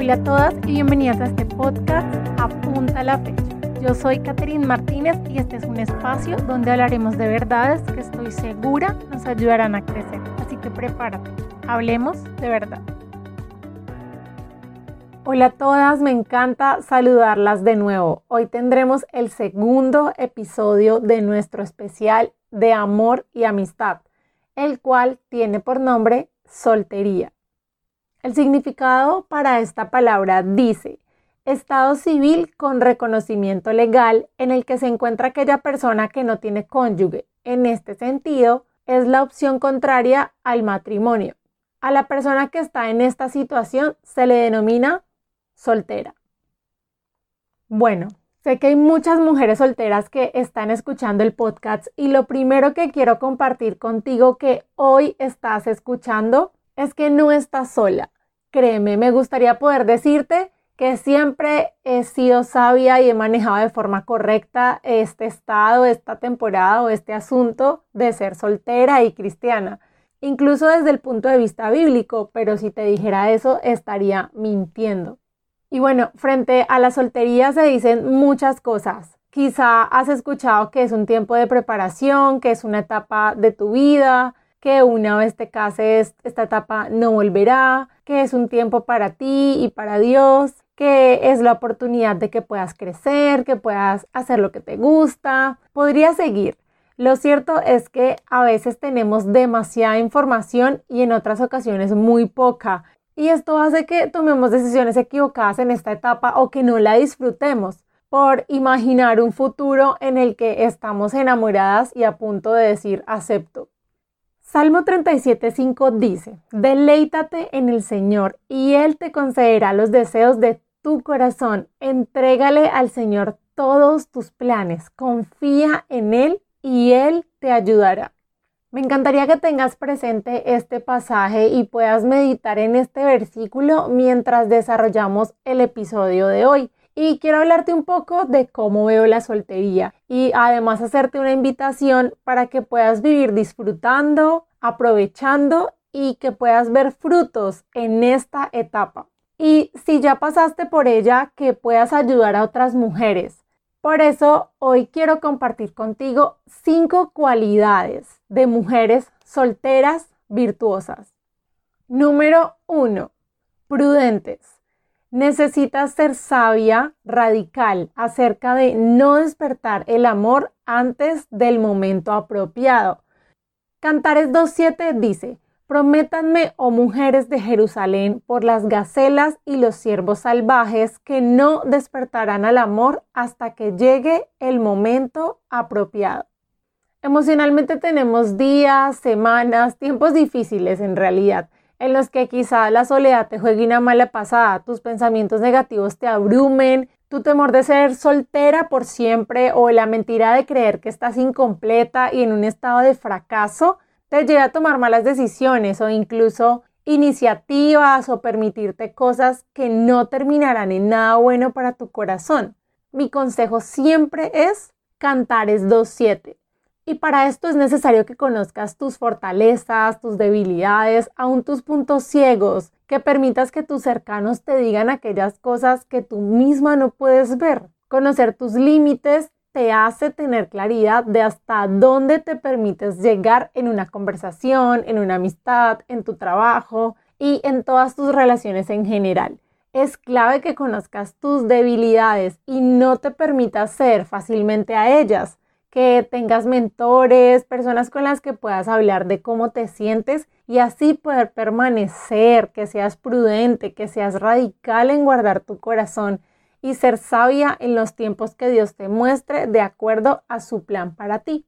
Hola a todas y bienvenidas a este podcast Apunta la fecha. Yo soy Catherine Martínez y este es un espacio donde hablaremos de verdades que estoy segura nos ayudarán a crecer. Así que prepárate, hablemos de verdad. Hola a todas, me encanta saludarlas de nuevo. Hoy tendremos el segundo episodio de nuestro especial de amor y amistad, el cual tiene por nombre soltería. El significado para esta palabra dice, estado civil con reconocimiento legal en el que se encuentra aquella persona que no tiene cónyuge. En este sentido, es la opción contraria al matrimonio. A la persona que está en esta situación se le denomina soltera. Bueno, sé que hay muchas mujeres solteras que están escuchando el podcast y lo primero que quiero compartir contigo que hoy estás escuchando es que no estás sola. Créeme, me gustaría poder decirte que siempre he sido sabia y he manejado de forma correcta este estado, esta temporada o este asunto de ser soltera y cristiana, incluso desde el punto de vista bíblico, pero si te dijera eso estaría mintiendo. Y bueno, frente a la soltería se dicen muchas cosas. Quizá has escuchado que es un tiempo de preparación, que es una etapa de tu vida, que una vez te cases esta etapa no volverá, que es un tiempo para ti y para Dios, que es la oportunidad de que puedas crecer, que puedas hacer lo que te gusta. Podría seguir. Lo cierto es que a veces tenemos demasiada información y en otras ocasiones muy poca. Y esto hace que tomemos decisiones equivocadas en esta etapa o que no la disfrutemos por imaginar un futuro en el que estamos enamoradas y a punto de decir acepto. Salmo 37.5 dice, deleítate en el Señor y Él te concederá los deseos de tu corazón. Entrégale al Señor todos tus planes, confía en Él y Él te ayudará. Me encantaría que tengas presente este pasaje y puedas meditar en este versículo mientras desarrollamos el episodio de hoy y quiero hablarte un poco de cómo veo la soltería y además hacerte una invitación para que puedas vivir disfrutando, aprovechando y que puedas ver frutos en esta etapa. Y si ya pasaste por ella, que puedas ayudar a otras mujeres. Por eso hoy quiero compartir contigo cinco cualidades de mujeres solteras virtuosas. Número uno, prudentes. Necesitas ser sabia, radical, acerca de no despertar el amor antes del momento apropiado. Cantares 2.7 dice, Prométanme, oh mujeres de Jerusalén, por las gacelas y los ciervos salvajes, que no despertarán al amor hasta que llegue el momento apropiado. Emocionalmente tenemos días, semanas, tiempos difíciles en realidad en los que quizá la soledad te juegue una mala pasada, tus pensamientos negativos te abrumen, tu temor de ser soltera por siempre o la mentira de creer que estás incompleta y en un estado de fracaso te lleva a tomar malas decisiones o incluso iniciativas o permitirte cosas que no terminarán en nada bueno para tu corazón. Mi consejo siempre es Cantares 2.7. Y para esto es necesario que conozcas tus fortalezas, tus debilidades, aún tus puntos ciegos, que permitas que tus cercanos te digan aquellas cosas que tú misma no puedes ver. Conocer tus límites te hace tener claridad de hasta dónde te permites llegar en una conversación, en una amistad, en tu trabajo y en todas tus relaciones en general. Es clave que conozcas tus debilidades y no te permitas ser fácilmente a ellas que tengas mentores, personas con las que puedas hablar de cómo te sientes y así poder permanecer, que seas prudente, que seas radical en guardar tu corazón y ser sabia en los tiempos que Dios te muestre de acuerdo a su plan para ti.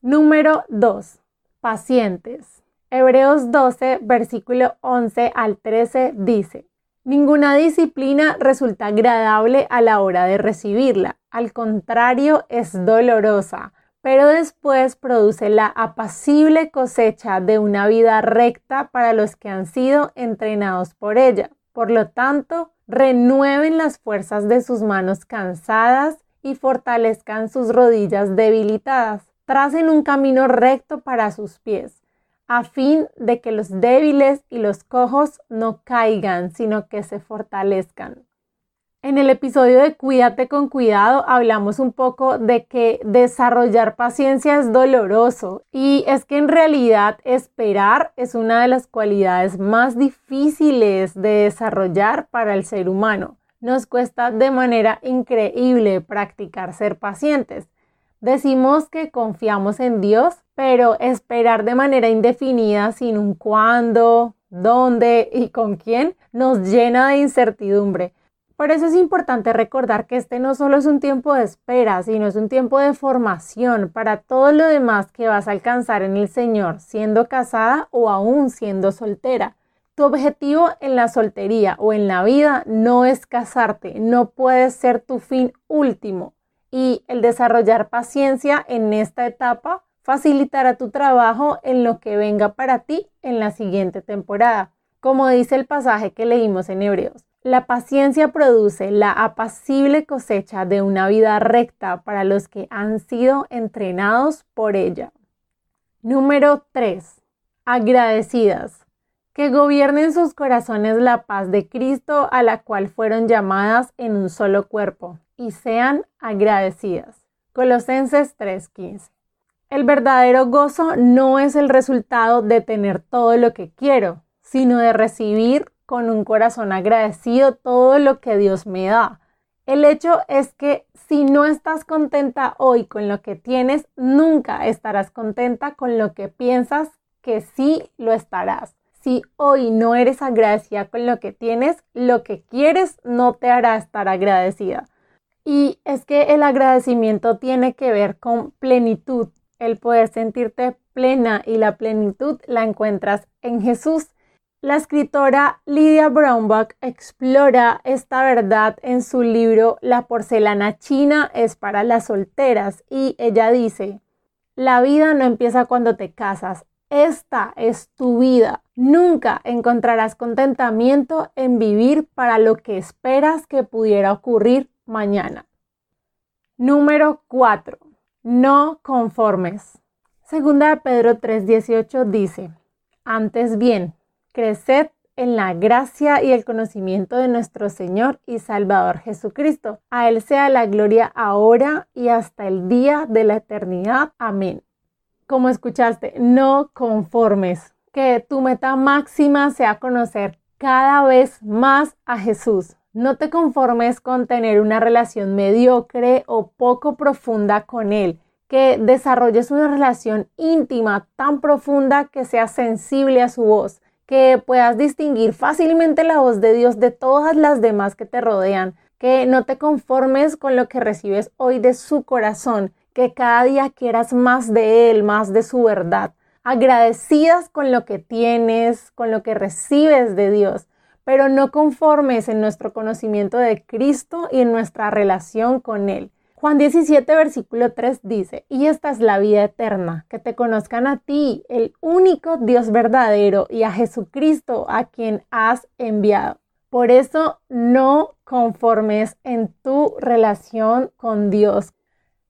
Número 2. Pacientes. Hebreos 12, versículo 11 al 13 dice, Ninguna disciplina resulta agradable a la hora de recibirla, al contrario es dolorosa, pero después produce la apacible cosecha de una vida recta para los que han sido entrenados por ella. Por lo tanto, renueven las fuerzas de sus manos cansadas y fortalezcan sus rodillas debilitadas. Tracen un camino recto para sus pies a fin de que los débiles y los cojos no caigan, sino que se fortalezcan. En el episodio de Cuídate con cuidado hablamos un poco de que desarrollar paciencia es doloroso y es que en realidad esperar es una de las cualidades más difíciles de desarrollar para el ser humano. Nos cuesta de manera increíble practicar ser pacientes. Decimos que confiamos en Dios, pero esperar de manera indefinida sin un cuándo, dónde y con quién nos llena de incertidumbre. Por eso es importante recordar que este no solo es un tiempo de espera, sino es un tiempo de formación para todo lo demás que vas a alcanzar en el Señor, siendo casada o aún siendo soltera. Tu objetivo en la soltería o en la vida no es casarte, no puede ser tu fin último. Y el desarrollar paciencia en esta etapa facilitará tu trabajo en lo que venga para ti en la siguiente temporada, como dice el pasaje que leímos en Hebreos. La paciencia produce la apacible cosecha de una vida recta para los que han sido entrenados por ella. Número 3. Agradecidas. Que gobiernen sus corazones la paz de Cristo a la cual fueron llamadas en un solo cuerpo y sean agradecidas. Colosenses 3:15. El verdadero gozo no es el resultado de tener todo lo que quiero, sino de recibir con un corazón agradecido todo lo que Dios me da. El hecho es que si no estás contenta hoy con lo que tienes, nunca estarás contenta con lo que piensas que sí lo estarás. Si hoy no eres agradecida con lo que tienes, lo que quieres no te hará estar agradecida. Y es que el agradecimiento tiene que ver con plenitud, el poder sentirte plena y la plenitud la encuentras en Jesús. La escritora Lydia Brownback explora esta verdad en su libro La porcelana china es para las solteras y ella dice, la vida no empieza cuando te casas, esta es tu vida. Nunca encontrarás contentamiento en vivir para lo que esperas que pudiera ocurrir mañana. Número 4. No conformes. Segunda de Pedro 3:18 dice, antes bien, Creced en la gracia y el conocimiento de nuestro Señor y Salvador Jesucristo. A Él sea la gloria ahora y hasta el día de la eternidad. Amén. Como escuchaste, no conformes. Que tu meta máxima sea conocer cada vez más a Jesús. No te conformes con tener una relación mediocre o poco profunda con Él. Que desarrolles una relación íntima tan profunda que seas sensible a su voz que puedas distinguir fácilmente la voz de Dios de todas las demás que te rodean, que no te conformes con lo que recibes hoy de su corazón, que cada día quieras más de Él, más de su verdad, agradecidas con lo que tienes, con lo que recibes de Dios, pero no conformes en nuestro conocimiento de Cristo y en nuestra relación con Él. Juan 17, versículo 3 dice, y esta es la vida eterna, que te conozcan a ti, el único Dios verdadero, y a Jesucristo, a quien has enviado. Por eso no conformes en tu relación con Dios.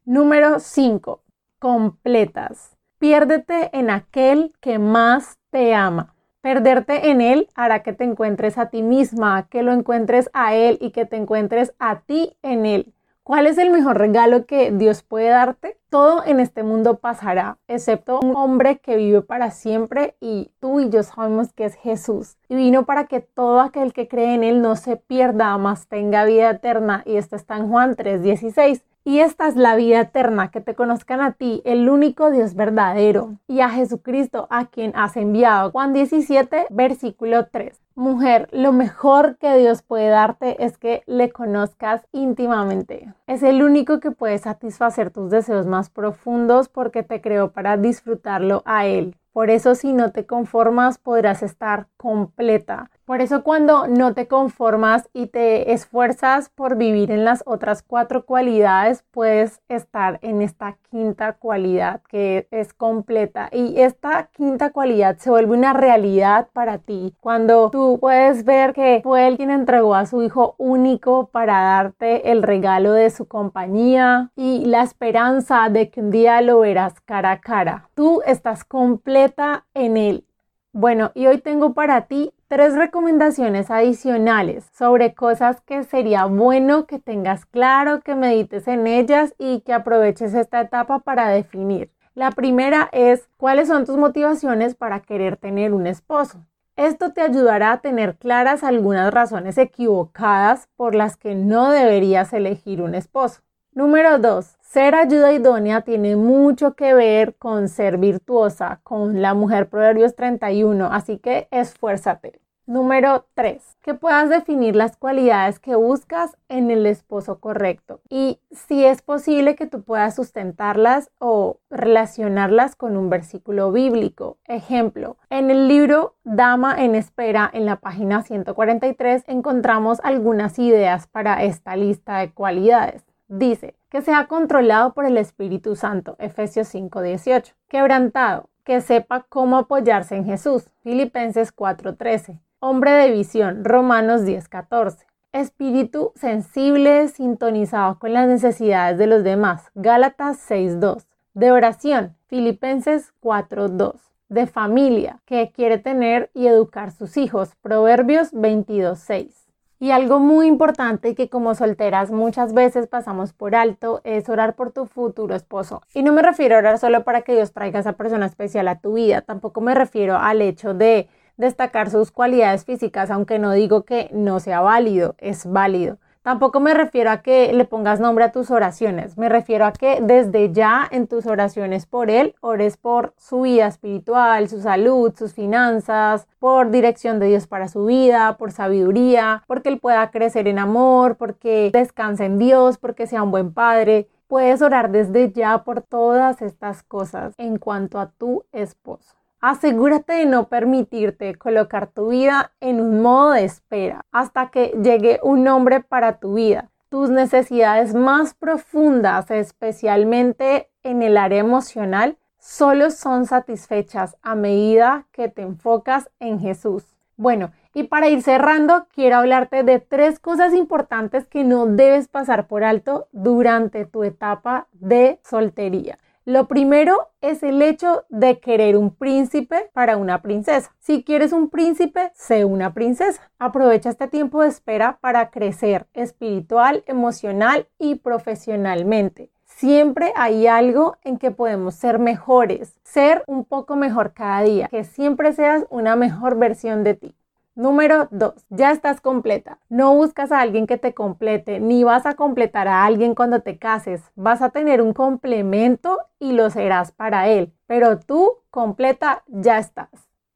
Número 5. Completas. Piérdete en aquel que más te ama. Perderte en Él hará que te encuentres a ti misma, que lo encuentres a Él y que te encuentres a ti en Él. ¿Cuál es el mejor regalo que Dios puede darte? Todo en este mundo pasará, excepto un hombre que vive para siempre y tú y yo sabemos que es Jesús. Y vino para que todo aquel que cree en Él no se pierda, más tenga vida eterna. Y esto está en Juan 3:16. Y esta es la vida eterna, que te conozcan a ti, el único Dios verdadero, y a Jesucristo, a quien has enviado. Juan 17, versículo 3. Mujer, lo mejor que Dios puede darte es que le conozcas íntimamente. Es el único que puede satisfacer tus deseos más profundos porque te creó para disfrutarlo a Él. Por eso si no te conformas podrás estar completa. Por eso cuando no te conformas y te esfuerzas por vivir en las otras cuatro cualidades, puedes estar en esta quinta cualidad que es completa. Y esta quinta cualidad se vuelve una realidad para ti cuando tú Puedes ver que fue él quien entregó a su hijo único para darte el regalo de su compañía y la esperanza de que un día lo verás cara a cara. Tú estás completa en él. Bueno, y hoy tengo para ti tres recomendaciones adicionales sobre cosas que sería bueno que tengas claro, que medites en ellas y que aproveches esta etapa para definir. La primera es cuáles son tus motivaciones para querer tener un esposo. Esto te ayudará a tener claras algunas razones equivocadas por las que no deberías elegir un esposo. Número 2. Ser ayuda idónea tiene mucho que ver con ser virtuosa, con la mujer Proverbios 31, así que esfuérzate. Número 3. Que puedas definir las cualidades que buscas en el esposo correcto y si es posible que tú puedas sustentarlas o relacionarlas con un versículo bíblico. Ejemplo, en el libro Dama en Espera, en la página 143, encontramos algunas ideas para esta lista de cualidades. Dice, que sea controlado por el Espíritu Santo, Efesios 5:18. Quebrantado, que sepa cómo apoyarse en Jesús, Filipenses 4:13. Hombre de visión, Romanos 10:14. Espíritu sensible, sintonizado con las necesidades de los demás, Gálatas 6:2. De oración, Filipenses 4:2 de familia que quiere tener y educar sus hijos. Proverbios 22.6. Y algo muy importante que como solteras muchas veces pasamos por alto es orar por tu futuro esposo. Y no me refiero a orar solo para que Dios traiga a esa persona especial a tu vida, tampoco me refiero al hecho de destacar sus cualidades físicas, aunque no digo que no sea válido, es válido. Tampoco me refiero a que le pongas nombre a tus oraciones, me refiero a que desde ya en tus oraciones por él, ores por su vida espiritual, su salud, sus finanzas, por dirección de Dios para su vida, por sabiduría, porque él pueda crecer en amor, porque descanse en Dios, porque sea un buen padre. Puedes orar desde ya por todas estas cosas en cuanto a tu esposo. Asegúrate de no permitirte colocar tu vida en un modo de espera hasta que llegue un hombre para tu vida. Tus necesidades más profundas, especialmente en el área emocional, solo son satisfechas a medida que te enfocas en Jesús. Bueno, y para ir cerrando, quiero hablarte de tres cosas importantes que no debes pasar por alto durante tu etapa de soltería. Lo primero es el hecho de querer un príncipe para una princesa. Si quieres un príncipe, sé una princesa. Aprovecha este tiempo de espera para crecer espiritual, emocional y profesionalmente. Siempre hay algo en que podemos ser mejores, ser un poco mejor cada día, que siempre seas una mejor versión de ti. Número 2. Ya estás completa. No buscas a alguien que te complete, ni vas a completar a alguien cuando te cases. Vas a tener un complemento y lo serás para él. Pero tú completa ya estás.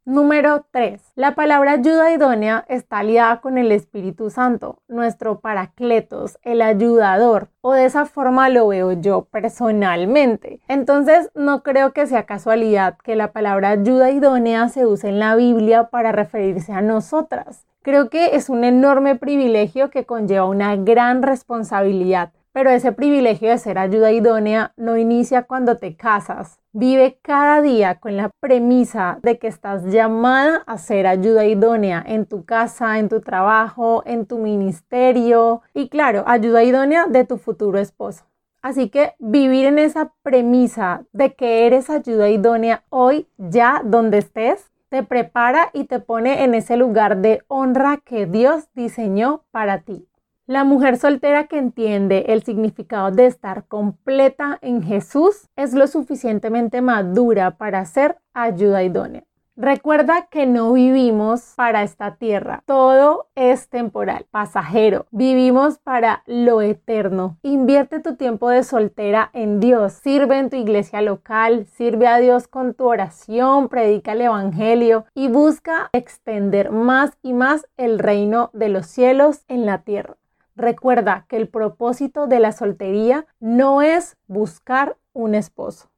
Número 3. La palabra ayuda idónea está aliada con el Espíritu Santo, nuestro paracletos, el ayudador, o de esa forma lo veo yo personalmente. Entonces, no creo que sea casualidad que la palabra ayuda idónea se use en la Biblia para referirse a nosotras. Creo que es un enorme privilegio que conlleva una gran responsabilidad pero ese privilegio de ser ayuda idónea no inicia cuando te casas. Vive cada día con la premisa de que estás llamada a ser ayuda idónea en tu casa, en tu trabajo, en tu ministerio y claro, ayuda idónea de tu futuro esposo. Así que vivir en esa premisa de que eres ayuda idónea hoy, ya donde estés, te prepara y te pone en ese lugar de honra que Dios diseñó para ti. La mujer soltera que entiende el significado de estar completa en Jesús es lo suficientemente madura para ser ayuda idónea. Recuerda que no vivimos para esta tierra, todo es temporal, pasajero, vivimos para lo eterno. Invierte tu tiempo de soltera en Dios, sirve en tu iglesia local, sirve a Dios con tu oración, predica el Evangelio y busca extender más y más el reino de los cielos en la tierra. Recuerda que el propósito de la soltería no es buscar un esposo.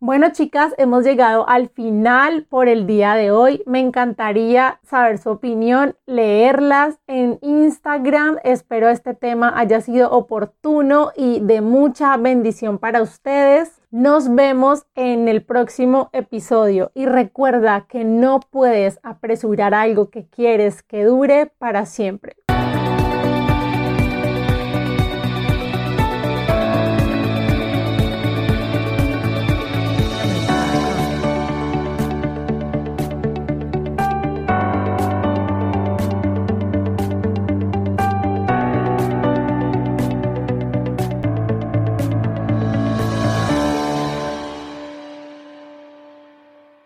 Bueno, chicas, hemos llegado al final por el día de hoy. Me encantaría saber su opinión, leerlas en Instagram. Espero este tema haya sido oportuno y de mucha bendición para ustedes. Nos vemos en el próximo episodio y recuerda que no puedes apresurar algo que quieres que dure para siempre.